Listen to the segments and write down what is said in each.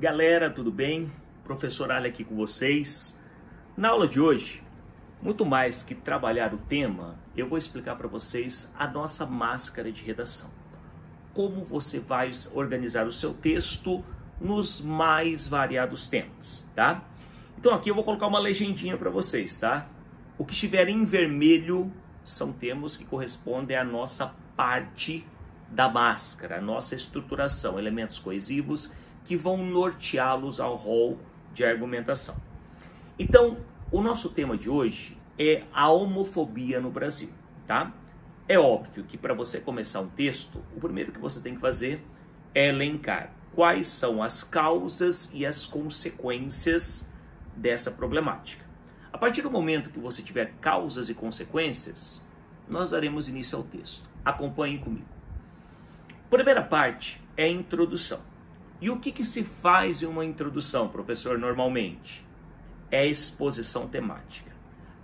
Galera, tudo bem? Professor Ali aqui com vocês. Na aula de hoje, muito mais que trabalhar o tema, eu vou explicar para vocês a nossa máscara de redação. Como você vai organizar o seu texto nos mais variados temas, tá? Então aqui eu vou colocar uma legendinha para vocês, tá? O que estiver em vermelho são termos que correspondem à nossa parte da máscara, a nossa estruturação, elementos coesivos que vão norteá-los ao rol de argumentação. Então, o nosso tema de hoje é a homofobia no Brasil, tá? É óbvio que para você começar um texto, o primeiro que você tem que fazer é elencar quais são as causas e as consequências dessa problemática. A partir do momento que você tiver causas e consequências, nós daremos início ao texto. Acompanhe comigo. Primeira parte é a introdução. E o que, que se faz em uma introdução, professor, normalmente? É exposição temática.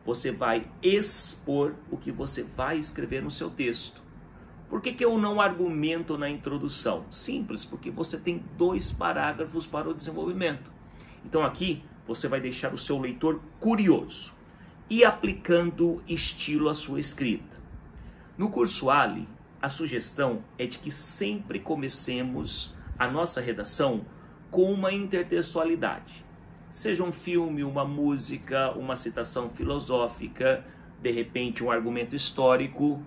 Você vai expor o que você vai escrever no seu texto. Por que, que eu não argumento na introdução? Simples, porque você tem dois parágrafos para o desenvolvimento. Então aqui você vai deixar o seu leitor curioso e aplicando estilo à sua escrita. No curso Ali, a sugestão é de que sempre comecemos a nossa redação com uma intertextualidade. Seja um filme, uma música, uma citação filosófica, de repente um argumento histórico.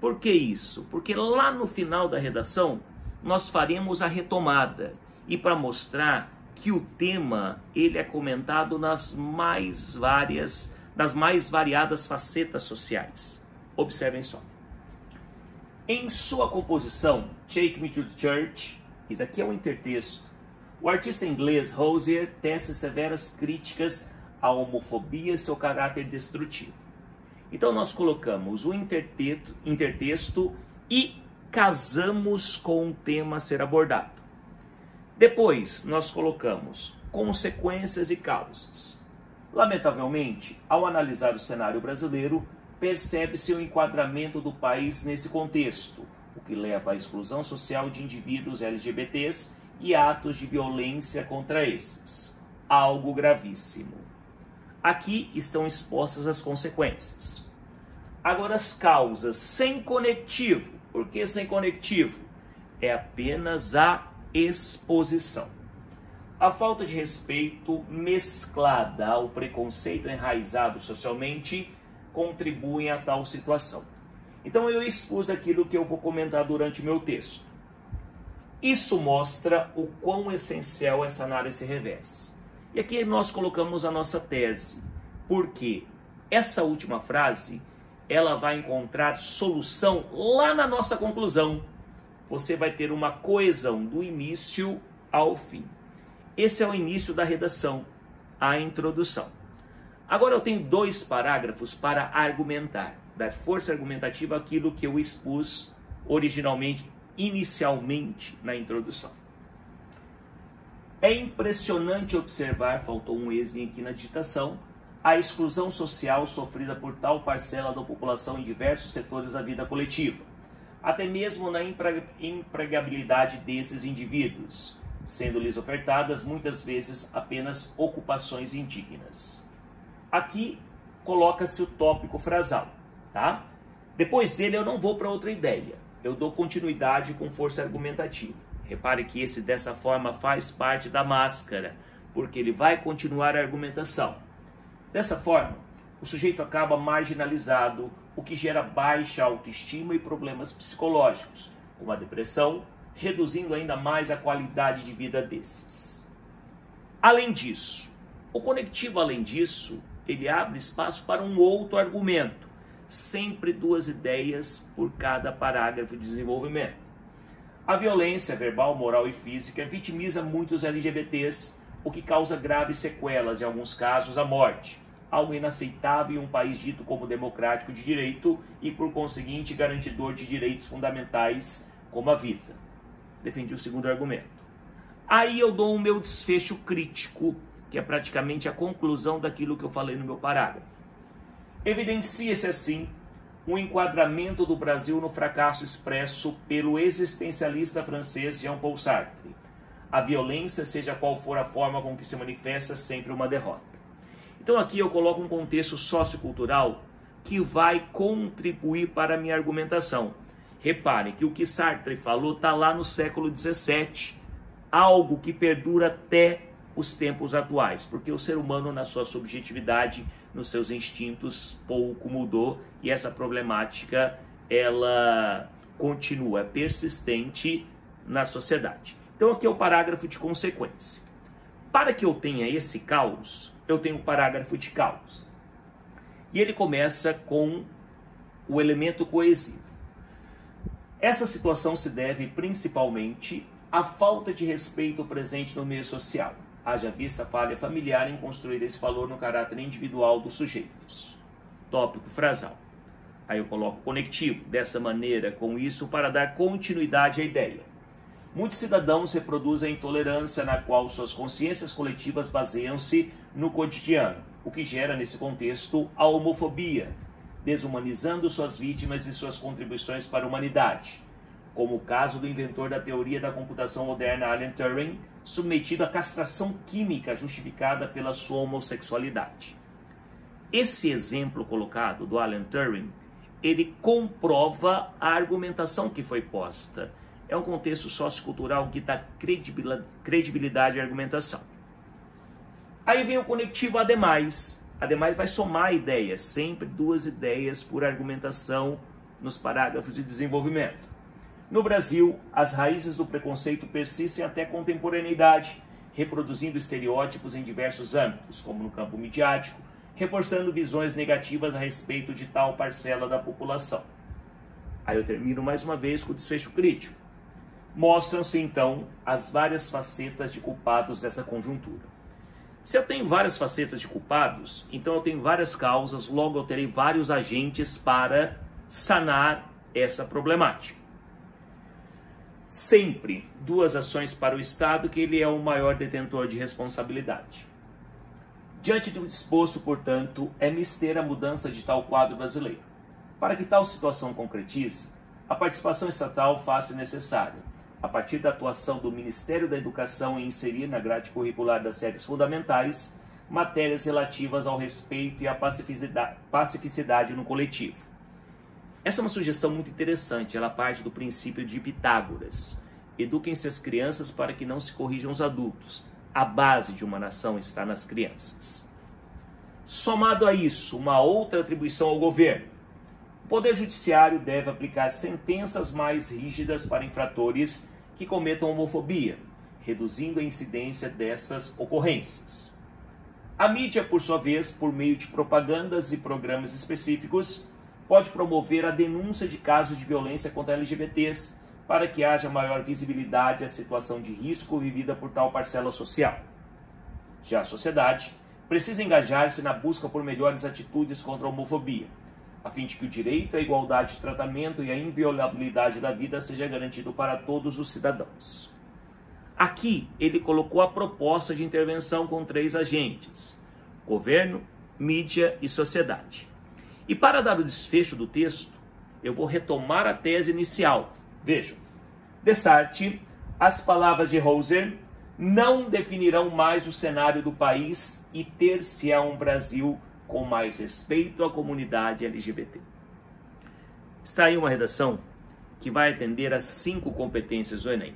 Por que isso? Porque lá no final da redação nós faremos a retomada e para mostrar que o tema ele é comentado nas mais várias, nas mais variadas facetas sociais. Observem só. Em sua composição, Take Me to the Church, isso aqui é um intertexto. O artista inglês Rosier tece severas críticas à homofobia e seu caráter destrutivo. Então nós colocamos o intertexto, intertexto e casamos com o tema a ser abordado. Depois nós colocamos consequências e causas. Lamentavelmente, ao analisar o cenário brasileiro, percebe-se o enquadramento do país nesse contexto, o que leva à exclusão social de indivíduos LGBTs e atos de violência contra esses. Algo gravíssimo. Aqui estão expostas as consequências. Agora, as causas sem conectivo. Por que sem conectivo? É apenas a exposição. A falta de respeito mesclada ao preconceito enraizado socialmente contribuem a tal situação. Então eu expus aquilo que eu vou comentar durante o meu texto. Isso mostra o quão essencial essa análise revés. E aqui nós colocamos a nossa tese, porque essa última frase ela vai encontrar solução lá na nossa conclusão. Você vai ter uma coesão do início ao fim. Esse é o início da redação, a introdução. Agora eu tenho dois parágrafos para argumentar dar força argumentativa àquilo que eu expus originalmente, inicialmente na introdução. É impressionante observar, faltou um exem aqui na digitação, a exclusão social sofrida por tal parcela da população em diversos setores da vida coletiva, até mesmo na empregabilidade desses indivíduos, sendo-lhes ofertadas muitas vezes apenas ocupações indignas. Aqui coloca-se o tópico frasal tá? Depois dele eu não vou para outra ideia. Eu dou continuidade com força argumentativa. Repare que esse dessa forma faz parte da máscara, porque ele vai continuar a argumentação. Dessa forma, o sujeito acaba marginalizado, o que gera baixa autoestima e problemas psicológicos, como a depressão, reduzindo ainda mais a qualidade de vida desses. Além disso, o conectivo, além disso, ele abre espaço para um outro argumento, sempre duas ideias por cada parágrafo de desenvolvimento. A violência verbal, moral e física vitimiza muitos LGBTs, o que causa graves sequelas, em alguns casos a morte. Algo inaceitável em um país dito como democrático de direito e, por conseguinte, garantidor de direitos fundamentais como a vida. Defendi o segundo argumento. Aí eu dou o meu desfecho crítico, que é praticamente a conclusão daquilo que eu falei no meu parágrafo. Evidencia-se assim um enquadramento do Brasil no fracasso expresso pelo existencialista francês Jean-Paul Sartre. A violência, seja qual for a forma com que se manifesta, é sempre uma derrota. Então aqui eu coloco um contexto sociocultural que vai contribuir para a minha argumentação. Reparem que o que Sartre falou está lá no século XVII, algo que perdura até os tempos atuais, porque o ser humano, na sua subjetividade, nos seus instintos, pouco mudou e essa problemática ela continua persistente na sociedade. Então, aqui é o parágrafo de consequência. Para que eu tenha esse caos, eu tenho o parágrafo de causa. E ele começa com o elemento coesivo. Essa situação se deve principalmente à falta de respeito presente no meio social haja vista falha familiar em construir esse valor no caráter individual dos sujeitos. Tópico frasal. Aí eu coloco conectivo, dessa maneira, com isso, para dar continuidade à ideia. Muitos cidadãos reproduzem a intolerância na qual suas consciências coletivas baseiam-se no cotidiano, o que gera, nesse contexto, a homofobia, desumanizando suas vítimas e suas contribuições para a humanidade, como o caso do inventor da teoria da computação moderna Alan Turing, submetido à castração química justificada pela sua homossexualidade. Esse exemplo colocado do Alan Turing, ele comprova a argumentação que foi posta. É um contexto sociocultural que dá credibilidade à argumentação. Aí vem o conectivo ademais. Ademais vai somar ideias, sempre duas ideias por argumentação nos parágrafos de desenvolvimento. No Brasil, as raízes do preconceito persistem até a contemporaneidade, reproduzindo estereótipos em diversos âmbitos, como no campo midiático, reforçando visões negativas a respeito de tal parcela da população. Aí eu termino mais uma vez com o desfecho crítico. Mostram-se então as várias facetas de culpados dessa conjuntura. Se eu tenho várias facetas de culpados, então eu tenho várias causas, logo eu terei vários agentes para sanar essa problemática sempre duas ações para o Estado, que ele é o maior detentor de responsabilidade. Diante do disposto, portanto, é mister a mudança de tal quadro brasileiro. Para que tal situação concretize, a participação estatal faça necessária, a partir da atuação do Ministério da Educação em inserir na grade curricular das séries fundamentais matérias relativas ao respeito e à pacificidade no coletivo essa é uma sugestão muito interessante, ela parte do princípio de Pitágoras. Eduquem-se as crianças para que não se corrijam os adultos. A base de uma nação está nas crianças. Somado a isso, uma outra atribuição ao governo. O Poder Judiciário deve aplicar sentenças mais rígidas para infratores que cometam homofobia, reduzindo a incidência dessas ocorrências. A mídia, por sua vez, por meio de propagandas e programas específicos, pode promover a denúncia de casos de violência contra LGBTs para que haja maior visibilidade à situação de risco vivida por tal parcela social. Já a sociedade precisa engajar-se na busca por melhores atitudes contra a homofobia, a fim de que o direito à igualdade de tratamento e a inviolabilidade da vida seja garantido para todos os cidadãos. Aqui ele colocou a proposta de intervenção com três agentes: governo, mídia e sociedade. E para dar o desfecho do texto, eu vou retomar a tese inicial. Vejam, Dessart, as palavras de Hauser não definirão mais o cenário do país e ter-se-á um Brasil com mais respeito à comunidade LGBT. Está aí uma redação que vai atender às cinco competências do Enem.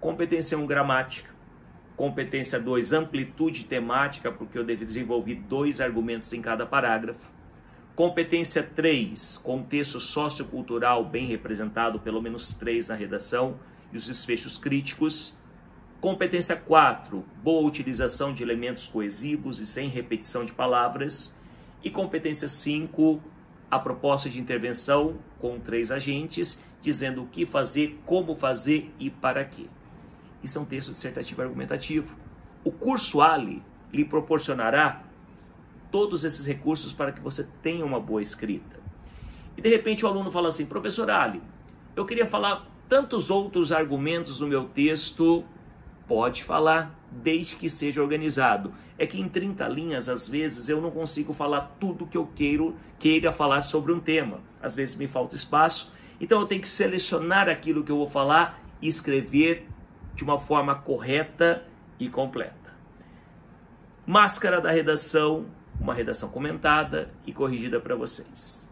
Competência 1, gramática. Competência 2, amplitude temática, porque eu devo desenvolver dois argumentos em cada parágrafo. Competência 3, contexto sociocultural bem representado, pelo menos três na redação, e os desfechos críticos. Competência 4, boa utilização de elementos coesivos e sem repetição de palavras. E competência 5, a proposta de intervenção com três agentes, dizendo o que fazer, como fazer e para quê. Isso é um texto dissertativo argumentativo. O curso Ali lhe proporcionará todos esses recursos para que você tenha uma boa escrita. E de repente o aluno fala assim: professor Ali, eu queria falar tantos outros argumentos no meu texto. Pode falar, desde que seja organizado. É que em 30 linhas, às vezes, eu não consigo falar tudo que eu queiro, queira falar sobre um tema. Às vezes me falta espaço. Então eu tenho que selecionar aquilo que eu vou falar e escrever de uma forma correta e completa. Máscara da redação, uma redação comentada e corrigida para vocês.